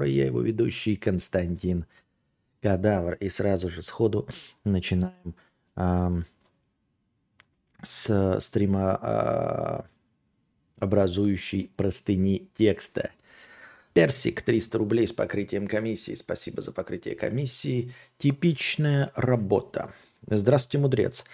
я его ведущий Константин Кадавр. И сразу же сходу начинаем эм, с стрима э, образующей простыни текста. Персик 300 рублей с покрытием комиссии. Спасибо за покрытие комиссии. Типичная работа. Здравствуйте, мудрец.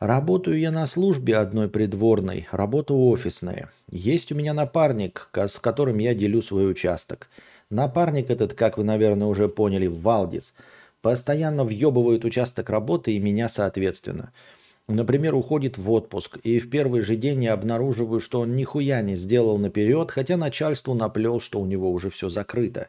Работаю я на службе одной придворной, работа офисная. Есть у меня напарник, с которым я делю свой участок. Напарник этот, как вы, наверное, уже поняли, Валдис. Постоянно въебывает участок работы и меня соответственно. Например, уходит в отпуск, и в первый же день я обнаруживаю, что он нихуя не сделал наперед, хотя начальству наплел, что у него уже все закрыто.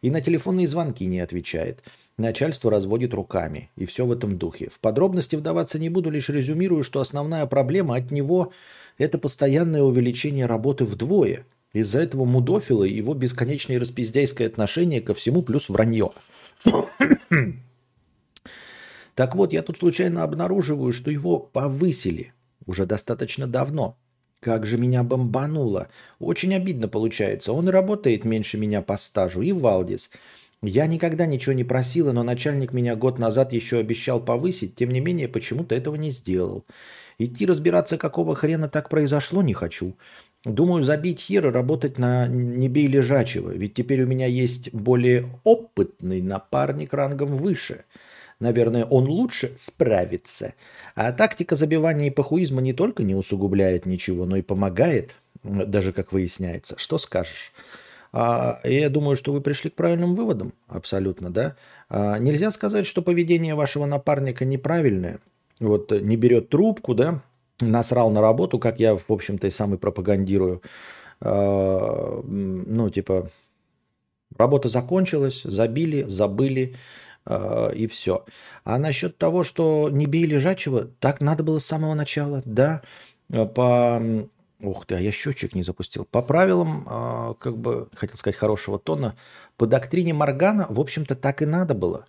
И на телефонные звонки не отвечает. Начальство разводит руками. И все в этом духе. В подробности вдаваться не буду, лишь резюмирую, что основная проблема от него – это постоянное увеличение работы вдвое. Из-за этого мудофила и его бесконечное распиздяйское отношение ко всему плюс вранье. Так вот, я тут случайно обнаруживаю, что его повысили уже достаточно давно. Как же меня бомбануло. Очень обидно получается. Он работает меньше меня по стажу. И Валдис – я никогда ничего не просила, но начальник меня год назад еще обещал повысить, тем не менее почему-то этого не сделал. Идти разбираться, какого хрена так произошло, не хочу. Думаю, забить хер и работать на не бей лежачего, ведь теперь у меня есть более опытный напарник рангом выше. Наверное, он лучше справится. А тактика забивания и похуизма не только не усугубляет ничего, но и помогает, даже как выясняется. Что скажешь? А, я думаю, что вы пришли к правильным выводам, абсолютно, да. А, нельзя сказать, что поведение вашего напарника неправильное. Вот не берет трубку, да, насрал на работу, как я, в общем-то, и сам и пропагандирую. А, ну, типа, работа закончилась, забили, забыли, и все. А насчет того, что не бей лежачего, так надо было с самого начала, да, по Ух ты, а я счетчик не запустил. По правилам, как бы, хотел сказать, хорошего тона, по доктрине Моргана, в общем-то, так и надо было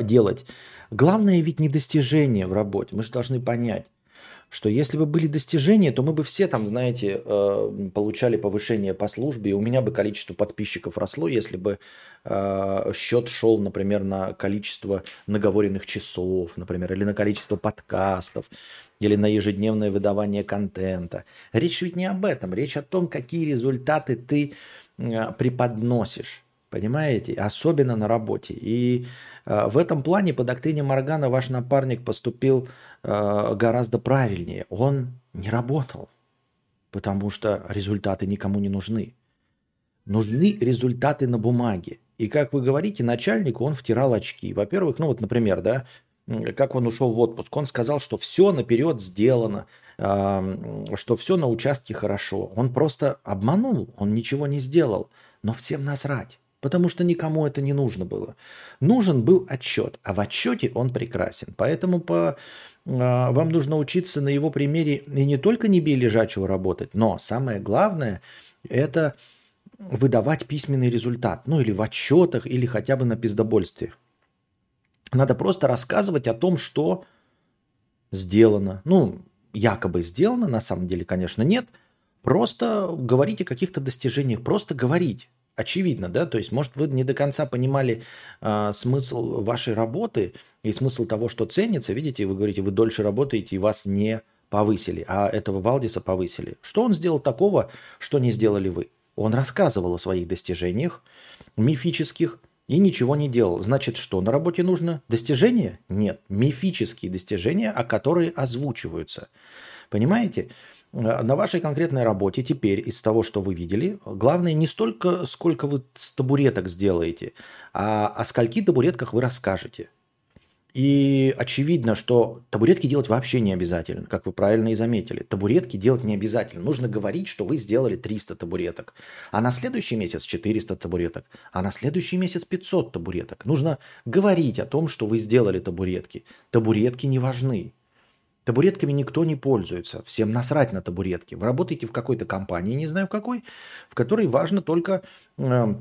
делать. Главное ведь не достижение в работе. Мы же должны понять, что если бы были достижения, то мы бы все там, знаете, э, получали повышение по службе, и у меня бы количество подписчиков росло, если бы э, счет шел, например, на количество наговоренных часов, например, или на количество подкастов, или на ежедневное выдавание контента. Речь ведь не об этом, речь о том, какие результаты ты э, преподносишь. Понимаете? Особенно на работе. И э, в этом плане по доктрине Моргана ваш напарник поступил э, гораздо правильнее. Он не работал, потому что результаты никому не нужны. Нужны результаты на бумаге. И как вы говорите, начальнику он втирал очки. Во-первых, ну вот, например, да, как он ушел в отпуск, он сказал, что все наперед сделано, что все на участке хорошо. Он просто обманул, он ничего не сделал. Но всем насрать, потому что никому это не нужно было. Нужен был отчет, а в отчете он прекрасен. Поэтому по, а, вам нужно учиться на его примере и не только не бей лежачего работать, но самое главное – это выдавать письменный результат. Ну или в отчетах, или хотя бы на пиздобольстве. Надо просто рассказывать о том, что сделано. Ну, якобы сделано, на самом деле, конечно, нет. Просто говорить о каких-то достижениях, просто говорить. Очевидно, да, то есть, может, вы не до конца понимали э, смысл вашей работы и смысл того, что ценится. Видите, вы говорите, вы дольше работаете и вас не повысили, а этого Валдиса повысили. Что он сделал такого, что не сделали вы? Он рассказывал о своих достижениях мифических, и ничего не делал. Значит, что на работе нужно? Достижения? Нет. Мифические достижения, о которые озвучиваются. Понимаете? Э, на вашей конкретной работе теперь из того, что вы видели, главное не столько, сколько вы с табуреток сделаете, а о скольки табуретках вы расскажете. И очевидно, что табуретки делать вообще не обязательно, как вы правильно и заметили. Табуретки делать не обязательно. Нужно говорить, что вы сделали 300 табуреток, а на следующий месяц 400 табуреток, а на следующий месяц 500 табуреток. Нужно говорить о том, что вы сделали табуретки. Табуретки не важны. Табуретками никто не пользуется. Всем насрать на табуретки. Вы работаете в какой-то компании, не знаю в какой, в которой важно только э,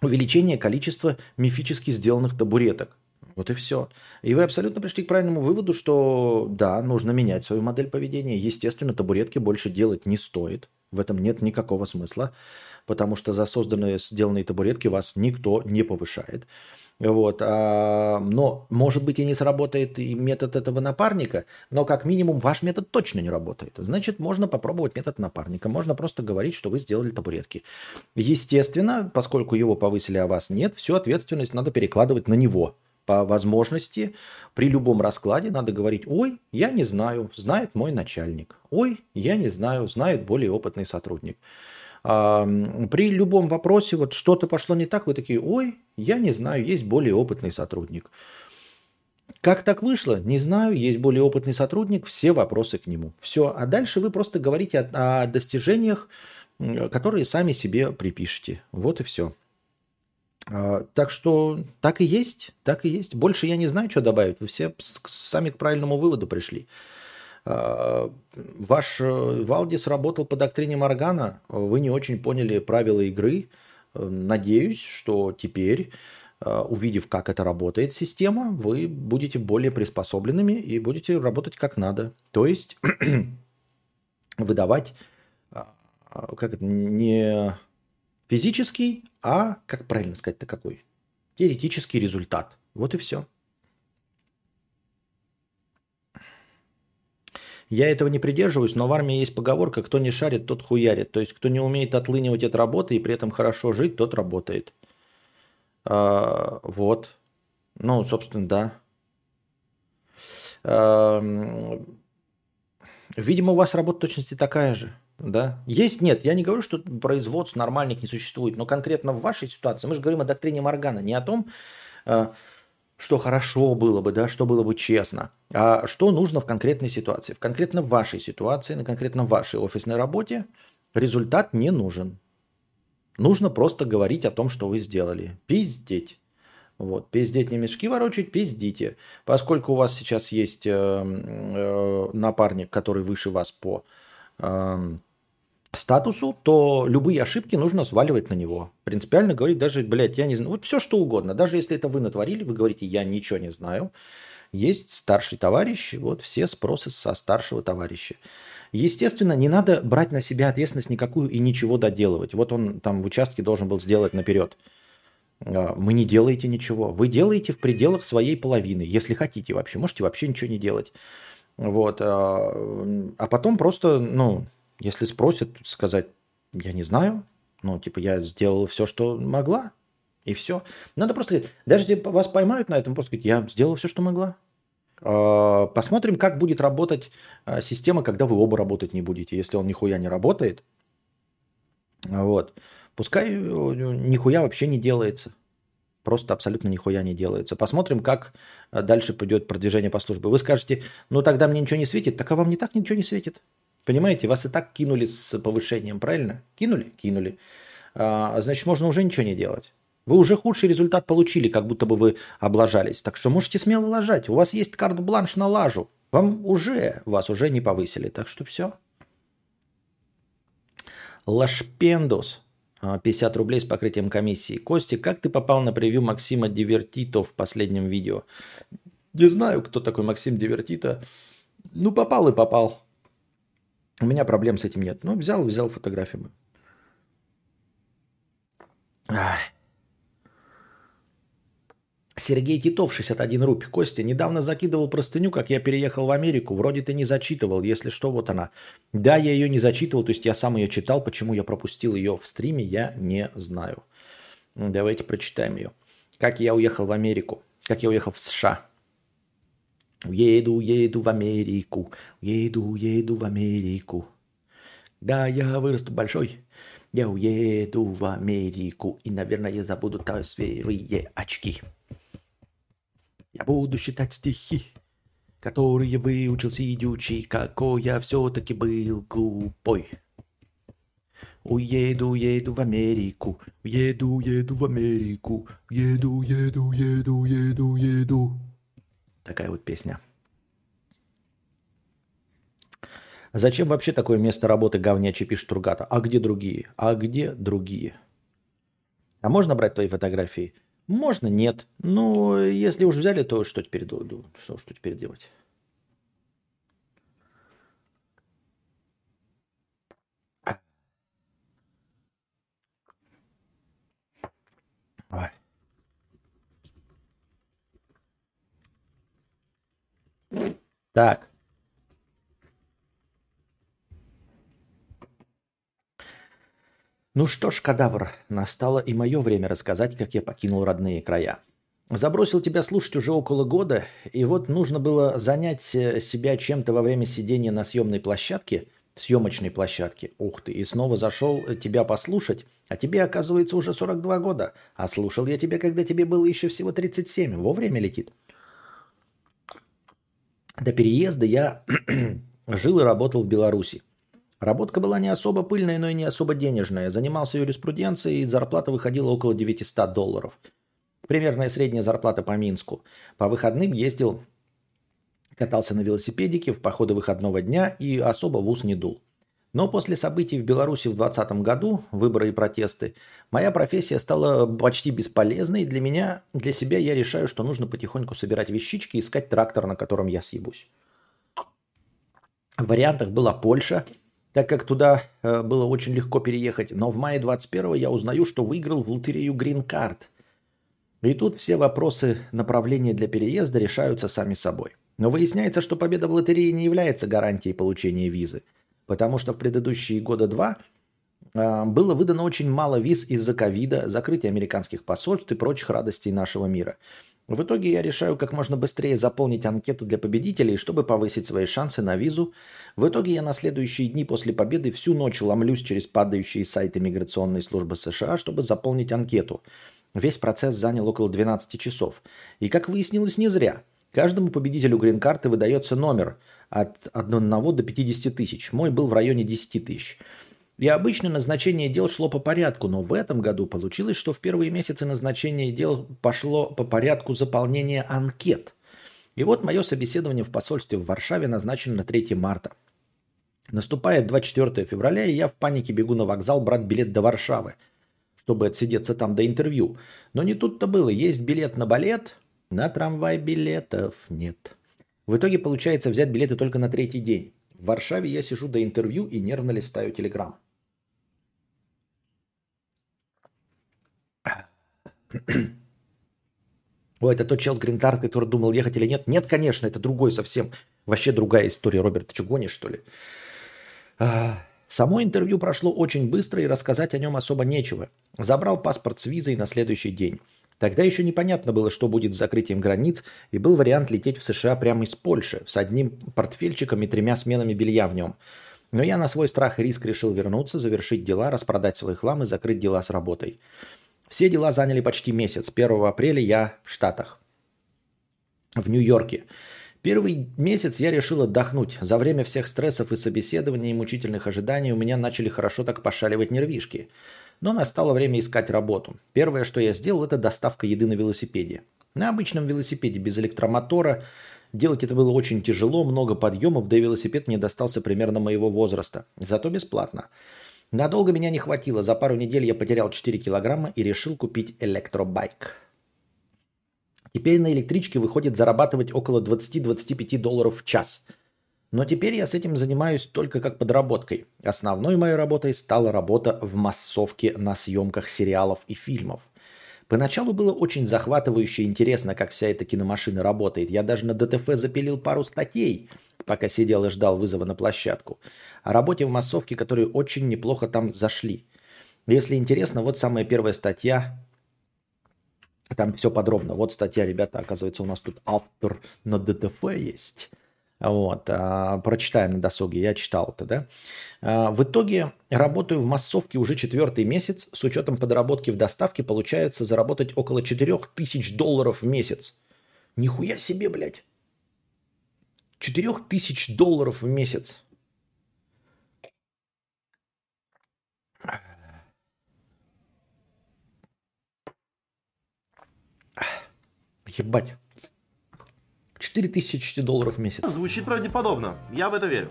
увеличение количества мифически сделанных табуреток Вот и все. И вы абсолютно пришли к правильному выводу, что да, нужно менять свою модель поведения. Естественно, табуретки больше делать не стоит. В этом нет никакого смысла, потому что за созданные, сделанные табуретки вас никто не повышает. Вот. А, но, может быть, и не сработает и метод этого напарника, но как минимум ваш метод точно не работает. Значит, можно попробовать метод напарника. Можно просто говорить, что вы сделали табуретки. Естественно, поскольку его повысили, а вас нет, всю ответственность надо перекладывать на него по возможности при любом раскладе надо говорить, ой, я не знаю, знает мой начальник. Ой, я не знаю, знает более опытный сотрудник. При любом вопросе, вот что-то пошло не так, вы такие, ой, я не знаю, есть более опытный сотрудник. Как так вышло? Не знаю, есть более опытный сотрудник, все вопросы к нему. Все, а дальше вы просто говорите о, о достижениях, которые сами себе припишете. Вот и все. А, так что так и есть, так и есть. Больше я не знаю, что добавить. Вы все сами к правильному выводу пришли. А, ваш э, Валдис работал по доктрине Моргана. Вы не очень поняли правила игры. Надеюсь, что теперь, увидев, как это работает система, вы будете более приспособленными и будете работать как надо. То есть выдавать как это, не Физический, а, как правильно сказать-то какой? Теоретический результат. Вот и все. Я этого не придерживаюсь, но в армии есть поговорка «кто не шарит, тот хуярит». То есть, кто не умеет отлынивать от работы и при этом хорошо жить, тот работает. А, вот. Ну, собственно, да. А, видимо, у вас работа точности такая же. Да. Есть, нет. Я не говорю, что производств нормальных не существует, но конкретно в вашей ситуации мы же говорим о доктрине Моргана, не о том, э, что хорошо было бы, да, что было бы честно, а что нужно в конкретной ситуации. В конкретно вашей ситуации, на конкретно вашей офисной работе результат не нужен. Нужно просто говорить о том, что вы сделали. Пиздеть. Вот, пиздеть не мешки ворочать, пиздите. Поскольку у вас сейчас есть э, э, напарник, который выше вас по э, статусу, то любые ошибки нужно сваливать на него. Принципиально говорить даже, блядь, я не знаю, вот все что угодно. Даже если это вы натворили, вы говорите, я ничего не знаю. Есть старший товарищ, вот все спросы со старшего товарища. Естественно, не надо брать на себя ответственность никакую и ничего доделывать. Вот он там в участке должен был сделать наперед. А, мы не делаете ничего. Вы делаете в пределах своей половины, если хотите вообще. Можете вообще ничего не делать. Вот. А, а потом просто, ну, если спросят, сказать, я не знаю, ну, типа, я сделал все, что могла, и все. Надо просто говорить, даже если вас поймают на этом, просто говорить, я сделал все, что могла. А, посмотрим, как будет работать а, система, когда вы оба работать не будете. Если он нихуя не работает, вот, пускай э, нихуя вообще не делается. Просто абсолютно нихуя не делается. Посмотрим, как дальше пойдет продвижение по службе. Вы скажете, ну тогда мне ничего не светит. Так а вам не так ничего не светит. Понимаете, вас и так кинули с повышением, правильно? Кинули? Кинули. А, значит, можно уже ничего не делать. Вы уже худший результат получили, как будто бы вы облажались. Так что можете смело лажать. У вас есть карт-бланш на лажу. Вам уже, вас уже не повысили. Так что все. Лашпендус. 50 рублей с покрытием комиссии. Костя, как ты попал на превью Максима Дивертито в последнем видео? Не знаю, кто такой Максим Дивертито. Ну, попал и попал. У меня проблем с этим нет. Ну, взял, взял фотографию. Ах. Сергей Титов, 61 рубль. Костя, недавно закидывал простыню, как я переехал в Америку. Вроде ты не зачитывал, если что, вот она. Да, я ее не зачитывал, то есть я сам ее читал. Почему я пропустил ее в стриме, я не знаю. Давайте прочитаем ее. Как я уехал в Америку. Как я уехал в США. Уеду, уеду в Америку, уеду, уеду в Америку. Да, я вырасту большой, я уеду в Америку, и, наверное, я забуду свои очки. Я буду считать стихи, которые выучил сидючий, какой я все-таки был глупой. Уеду, уеду в Америку, уеду, уеду в Америку, еду, еду, еду, еду, еду. Такая вот песня. Зачем вообще такое место работы говнячий, пишет Тургата? А где другие? А где другие? А можно брать твои фотографии? Можно, нет. Но если уж взяли, то что теперь, что, что теперь делать? Ой. Так. Ну что ж, кадавр, настало и мое время рассказать, как я покинул родные края. Забросил тебя слушать уже около года, и вот нужно было занять э, себя чем-то во время сидения на съемной площадке, съемочной площадке, ух ты, и снова зашел тебя послушать, а тебе, оказывается, уже 42 года, а слушал я тебя, когда тебе было еще всего 37, вовремя летит. До переезда я жил и работал в Беларуси. Работка была не особо пыльная, но и не особо денежная. Занимался юриспруденцией, и зарплата выходила около 900 долларов. Примерная средняя зарплата по Минску. По выходным ездил, катался на велосипедике в походы выходного дня и особо в ус не дул. Но после событий в Беларуси в 2020 году, выборы и протесты, моя профессия стала почти бесполезной. Для меня, для себя я решаю, что нужно потихоньку собирать вещички и искать трактор, на котором я съебусь. В вариантах была Польша, так как туда э, было очень легко переехать. Но в мае 21 я узнаю, что выиграл в лотерею Green Card. И тут все вопросы направления для переезда решаются сами собой. Но выясняется, что победа в лотерее не является гарантией получения визы. Потому что в предыдущие года два э, было выдано очень мало виз из-за ковида, закрытия американских посольств и прочих радостей нашего мира. В итоге я решаю как можно быстрее заполнить анкету для победителей, чтобы повысить свои шансы на визу. В итоге я на следующие дни после победы всю ночь ломлюсь через падающие сайты миграционной службы США, чтобы заполнить анкету. Весь процесс занял около 12 часов. И как выяснилось, не зря. Каждому победителю грин-карты выдается номер от 1 до 50 тысяч. Мой был в районе 10 тысяч. И обычно назначение дел шло по порядку, но в этом году получилось, что в первые месяцы назначение дел пошло по порядку заполнения анкет. И вот мое собеседование в посольстве в Варшаве назначено на 3 марта. Наступает 24 февраля, и я в панике бегу на вокзал брать билет до Варшавы, чтобы отсидеться там до интервью. Но не тут-то было. Есть билет на балет, на трамвай билетов нет. В итоге получается взять билеты только на третий день. В Варшаве я сижу до интервью и нервно листаю телеграм. Ой, это тот чел с Гринтард, который думал, ехать или нет. Нет, конечно, это другой совсем. Вообще другая история, Роберт. Ты что, гонишь, что ли? А, само интервью прошло очень быстро, и рассказать о нем особо нечего. Забрал паспорт с визой на следующий день. Тогда еще непонятно было, что будет с закрытием границ, и был вариант лететь в США прямо из Польши с одним портфельчиком и тремя сменами белья в нем. Но я на свой страх и риск решил вернуться, завершить дела, распродать свой хлам и закрыть дела с работой. Все дела заняли почти месяц. 1 апреля я в Штатах, в Нью-Йорке. Первый месяц я решил отдохнуть. За время всех стрессов и собеседований и мучительных ожиданий у меня начали хорошо так пошаливать нервишки. Но настало время искать работу. Первое, что я сделал, это доставка еды на велосипеде. На обычном велосипеде без электромотора. Делать это было очень тяжело, много подъемов, да и велосипед мне достался примерно моего возраста. Зато бесплатно. Надолго меня не хватило. За пару недель я потерял 4 килограмма и решил купить электробайк. Теперь на электричке выходит зарабатывать около 20-25 долларов в час. Но теперь я с этим занимаюсь только как подработкой. Основной моей работой стала работа в массовке на съемках сериалов и фильмов. Поначалу было очень захватывающе интересно, как вся эта киномашина работает. Я даже на ДТФ запилил пару статей – пока сидел и ждал вызова на площадку. О работе в массовке, которые очень неплохо там зашли. Если интересно, вот самая первая статья. Там все подробно. Вот статья, ребята, оказывается, у нас тут автор на ДТФ есть. Вот, а, прочитаем на досуге, я читал это, да. А, в итоге работаю в массовке уже четвертый месяц, с учетом подработки в доставке получается заработать около 4000 долларов в месяц. Нихуя себе, блядь. 4 тысяч долларов в месяц. Ебать. 4 тысячи долларов в месяц. Звучит правдеподобно. Я в это верю.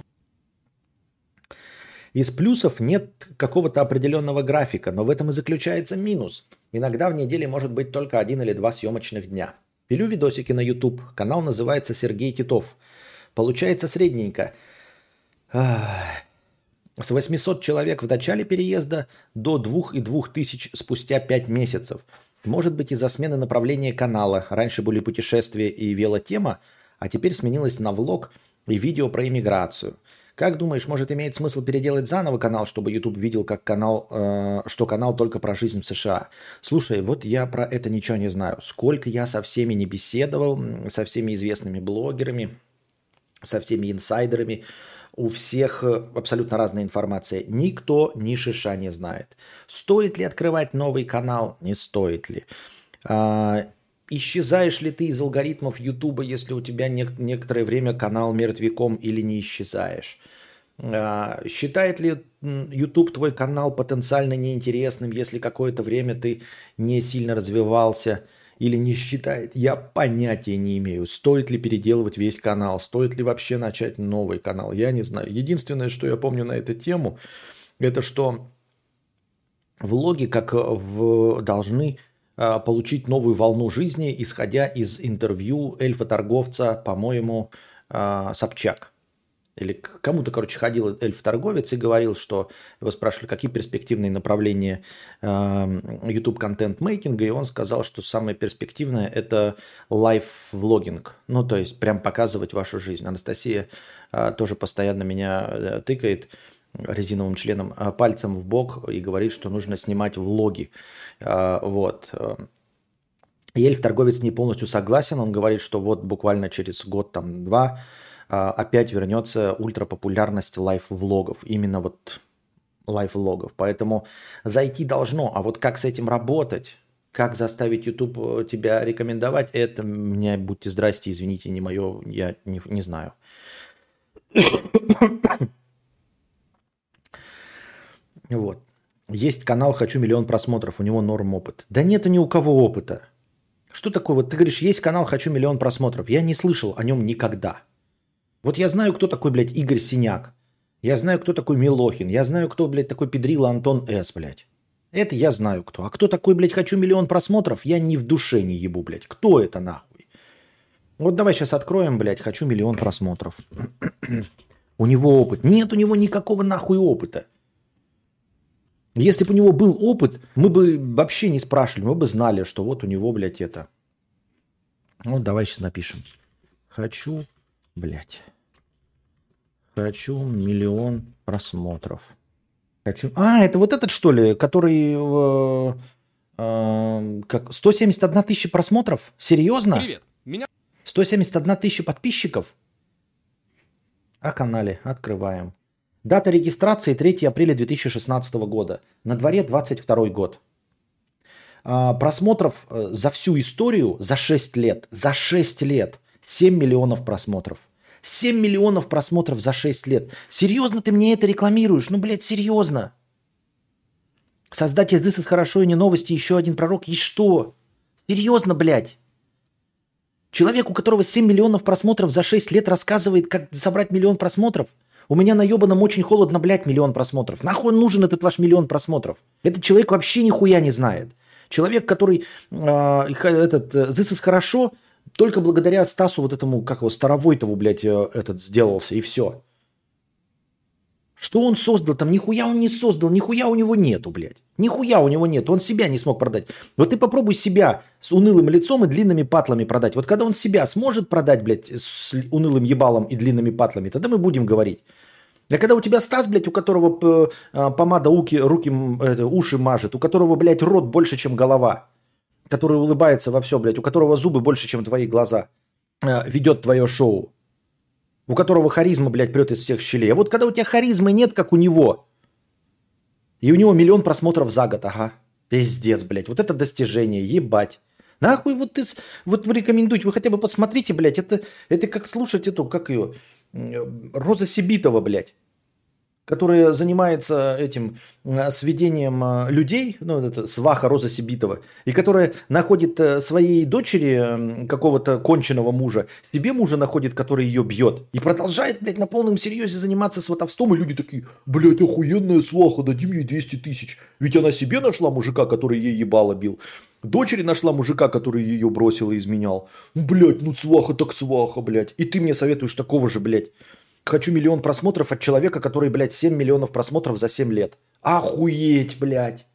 Из плюсов нет какого-то определенного графика, но в этом и заключается минус. Иногда в неделе может быть только один или два съемочных дня. Пилю видосики на YouTube. Канал называется Сергей Титов. Получается средненько. С 800 человек в начале переезда до 2,2 тысяч спустя 5 месяцев. Может быть из-за смены направления канала. Раньше были путешествия и велотема, а теперь сменилось на влог и видео про иммиграцию. Как думаешь, может иметь смысл переделать заново канал, чтобы YouTube видел, как канал, э, что канал только про жизнь в США? Слушай, вот я про это ничего не знаю. Сколько я со всеми не беседовал, со всеми известными блогерами, со всеми инсайдерами, у всех э, абсолютно разная информация. Никто ни шиша не знает. Стоит ли открывать новый канал? Не стоит ли? А, исчезаешь ли ты из алгоритмов Ютуба, если у тебя нек- некоторое время канал мертвяком или не исчезаешь? А, считает ли YouTube твой канал потенциально неинтересным, если какое-то время ты не сильно развивался или не считает? Я понятия не имею, стоит ли переделывать весь канал, стоит ли вообще начать новый канал, я не знаю. Единственное, что я помню на эту тему, это что влоги как в, должны а, получить новую волну жизни, исходя из интервью эльфа-торговца, по-моему, а, Собчак. Или кому-то, короче, ходил эльф-торговец и говорил, что его спрашивали, какие перспективные направления YouTube контент-мейкинга, и он сказал, что самое перспективное – это лайф-влогинг. Ну, то есть, прям показывать вашу жизнь. Анастасия а, тоже постоянно меня э, тыкает резиновым членом пальцем в бок и говорит, что нужно снимать влоги. Вот. Эльф-торговец не полностью согласен. Он говорит, что вот буквально через год, там, два опять вернется ультрапопулярность лайф-влогов. Именно вот лайф-влогов. Поэтому зайти должно. А вот как с этим работать? Как заставить YouTube э, тебя рекомендовать? Это мне, будьте здрасте, извините, не мое, я не, не знаю. Вот. Есть канал «Хочу миллион просмотров», у него норм опыт. Да нет ни у кого опыта. Что такое? Вот ты говоришь, есть канал «Хочу миллион просмотров». Я не слышал о нем никогда. Вот я знаю, кто такой, блядь, Игорь Синяк. Я знаю, кто такой Милохин. Я знаю, кто, блядь, такой Педрила Антон С, блядь. Это я знаю кто. А кто такой, блядь, хочу миллион просмотров, я ни в душе не ебу, блядь. Кто это нахуй? Вот давай сейчас откроем, блядь, хочу миллион просмотров. у него опыт. Нет у него никакого нахуй опыта. Если бы у него был опыт, мы бы вообще не спрашивали, мы бы знали, что вот у него, блядь, это. Ну, давай сейчас напишем. Хочу, блядь. Хочу миллион просмотров. Хочу... А, это вот этот, что ли, который... Э, э, как 171 тысяча просмотров? Серьезно? Привет. Меня... 171 тысяча подписчиков? О канале. Открываем. Дата регистрации 3 апреля 2016 года. На дворе 22 год. А, просмотров э, за всю историю за 6 лет. За 6 лет. 7 миллионов просмотров. 7 миллионов просмотров за 6 лет. Серьезно ты мне это рекламируешь? Ну, блядь, серьезно. Создатель This is хорошо и не новости, еще один пророк. И что? Серьезно, блядь. Человек, у которого 7 миллионов просмотров за 6 лет рассказывает, как собрать миллион просмотров – у меня на ебаном очень холодно, блядь, миллион просмотров. Нахуй нужен этот ваш миллион просмотров? Этот человек вообще нихуя не знает. Человек, который э, этот, This is хорошо, только благодаря Стасу вот этому, как его, Старовойтову, блядь, э, этот сделался, и все. Что он создал там? Нихуя он не создал, нихуя у него нету, блядь. Нихуя у него нету, он себя не смог продать. Вот ты попробуй себя с унылым лицом и длинными патлами продать. Вот когда он себя сможет продать, блядь, с унылым ебалом и длинными патлами, тогда мы будем говорить. А когда у тебя Стас, блядь, у которого а, помада уки, руки, это, уши мажет, у которого, блядь, рот больше, чем голова, который улыбается во все, блядь, у которого зубы больше, чем твои глаза, а, ведет твое шоу у которого харизма, блядь, прет из всех щелей. А вот когда у тебя харизмы нет, как у него, и у него миллион просмотров за год, ага, пиздец, блядь, вот это достижение, ебать. Нахуй вот ты, вот вы рекомендуете, вы хотя бы посмотрите, блядь, это, это как слушать эту, как ее, Роза Сибитова, блядь. Которая занимается этим сведением э, людей, ну, это сваха Роза Сибитова, и которая находит э, своей дочери какого-то конченого мужа, себе мужа находит, который ее бьет, и продолжает, блядь, на полном серьезе заниматься сватовством, и люди такие, блядь, охуенная сваха, дадим ей 200 тысяч. Ведь она себе нашла мужика, который ей ебало бил. Дочери нашла мужика, который ее бросил и изменял. Блядь, ну сваха так сваха, блядь. И ты мне советуешь такого же, блядь. Хочу миллион просмотров от человека, который, блядь, 7 миллионов просмотров за 7 лет. Охуеть, блядь.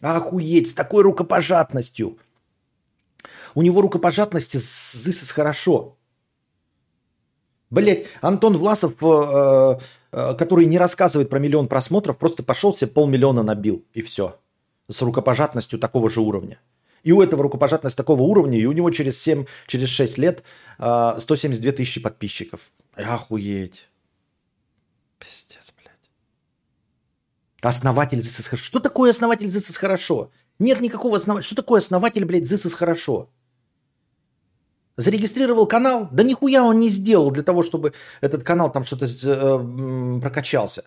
Охуеть, с такой рукопожатностью. У него рукопожатности с хорошо. Блять, Антон Власов, э, э, который не рассказывает про миллион просмотров, просто пошел себе полмиллиона набил, и все. С рукопожатностью такого же уровня. И у этого рукопожатность такого уровня, и у него через 7, через 6 лет э, 172 тысячи подписчиков. Охуеть. Пиздец, блядь. Основатель ЗСС хорошо. Что такое основатель ЗСС хорошо? Нет никакого основателя. Что такое основатель, блядь, ЗСС хорошо? Зарегистрировал канал? Да нихуя он не сделал для того, чтобы этот канал там что-то э, прокачался.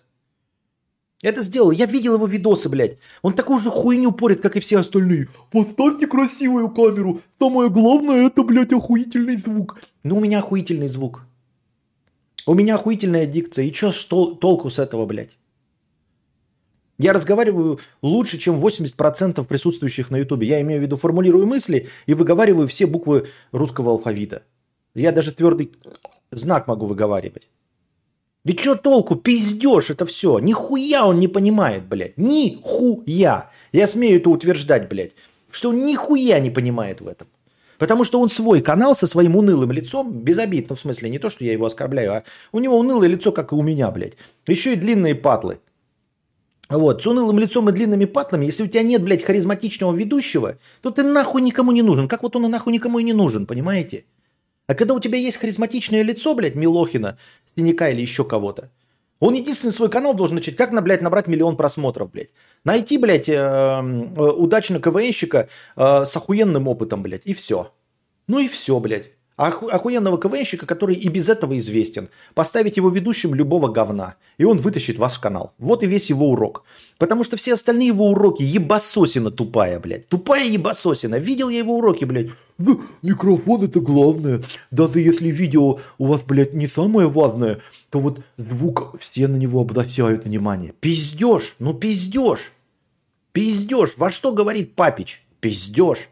Это сделал. Я видел его видосы, блядь. Он такую же хуйню порит, как и все остальные. Поставьте красивую камеру. Самое главное, это, блядь, охуительный звук. Ну, у меня охуительный звук. У меня охуительная дикция. И что толку с этого, блядь? Я разговариваю лучше, чем 80% присутствующих на Ютубе. Я имею в виду, формулирую мысли и выговариваю все буквы русского алфавита. Я даже твердый знак могу выговаривать. И что толку? Пиздешь это все. Нихуя он не понимает, блядь. Нихуя. Я смею это утверждать, блядь. Что он нихуя не понимает в этом. Потому что он свой канал со своим унылым лицом, без обид, ну в смысле не то, что я его оскорбляю, а у него унылое лицо, как и у меня, блядь. Еще и длинные патлы. Вот, с унылым лицом и длинными патлами, если у тебя нет, блядь, харизматичного ведущего, то ты нахуй никому не нужен. Как вот он и нахуй никому и не нужен, понимаете? А когда у тебя есть харизматичное лицо, блядь, Милохина, Синяка или еще кого-то, он единственный свой канал должен начать, как, на, блядь, набрать миллион просмотров, блядь. Найти, блядь, э, э, КВНщика э, с охуенным опытом, блядь, и все. Ну и все, блядь. Оху- охуенного КВНщика, который и без этого известен. Поставить его ведущим любого говна. И он вытащит ваш канал. Вот и весь его урок. Потому что все остальные его уроки ебасосина тупая, блядь. Тупая ебасосина. Видел я его уроки, блядь. Ну, микрофон это главное. Даже если видео у вас, блядь, не самое важное, то вот звук, все на него обращают внимание. Пиздешь, ну пиздешь. Пиздешь. Во что говорит Папич? Пиздешь.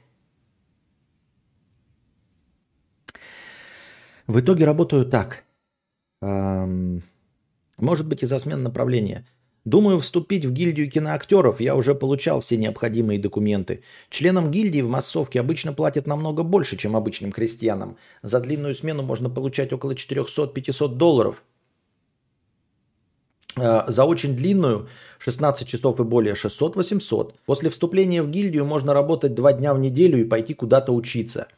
В итоге работаю так. Может быть, из-за смен направления. Думаю, вступить в гильдию киноактеров я уже получал все необходимые документы. Членам гильдии в массовке обычно платят намного больше, чем обычным крестьянам. За длинную смену можно получать около 400-500 долларов. А, за очень длинную 16 часов и более 600-800. После вступления в гильдию можно работать два дня в неделю и пойти куда-то учиться.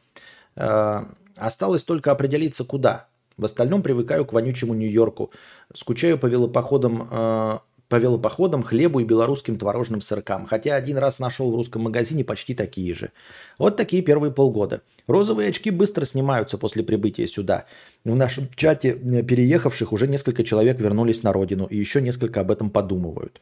Осталось только определиться, куда. В остальном привыкаю к вонючему Нью-Йорку. Скучаю по велопоходам, э, по велопоходам, хлебу и белорусским творожным сыркам. Хотя один раз нашел в русском магазине почти такие же. Вот такие первые полгода. Розовые очки быстро снимаются после прибытия сюда. В нашем чате переехавших уже несколько человек вернулись на родину и еще несколько об этом подумывают.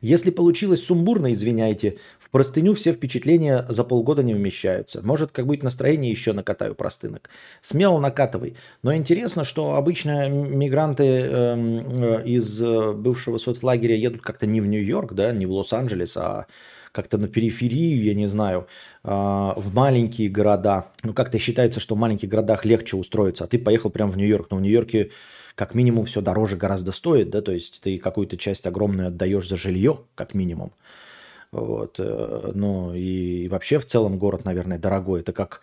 Если получилось сумбурно, извиняйте, в простыню все впечатления за полгода не вмещаются. Может, как будет настроение, еще накатаю простынок. Смело накатывай. Но интересно, что обычно мигранты эм, э, из э, бывшего соцлагеря едут как-то не в Нью-Йорк, да, не в Лос-Анджелес, а как-то на периферию, я не знаю, э, в маленькие города. Ну, как-то считается, что в маленьких городах легче устроиться, а ты поехал прямо в Нью-Йорк. Но в Нью-Йорке как минимум все дороже гораздо стоит, да, то есть ты какую-то часть огромную отдаешь за жилье, как минимум. Вот, э, ну и вообще в целом город, наверное, дорогой. Это как,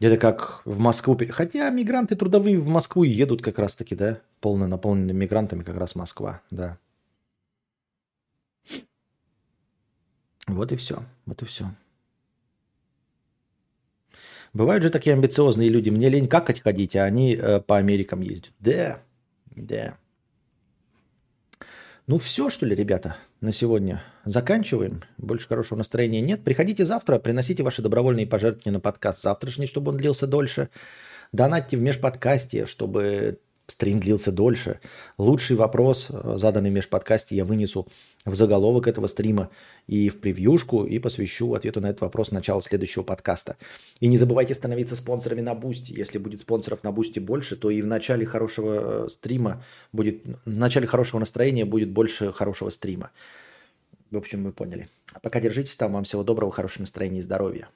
это как в Москву. Хотя мигранты трудовые в Москву едут как раз-таки, да, полно наполненными мигрантами как раз Москва, да. Вот и все, вот и все. Бывают же такие амбициозные люди. Мне лень какать ходить, а они э, по Америкам ездят. Да. Да. Ну все, что ли, ребята, на сегодня заканчиваем. Больше хорошего настроения нет. Приходите завтра, приносите ваши добровольные пожертвования на подкаст завтрашний, чтобы он длился дольше. Донатьте в межподкасте, чтобы стрим длился дольше. Лучший вопрос, э, заданный в межподкасте, я вынесу в заголовок этого стрима и в превьюшку, и посвящу ответу на этот вопрос начала следующего подкаста. И не забывайте становиться спонсорами на Boosty. Если будет спонсоров на Boosty больше, то и в начале хорошего э, стрима будет, в начале хорошего настроения будет больше хорошего стрима. В общем, вы поняли. Пока держитесь там. Вам всего доброго, хорошего настроения и здоровья.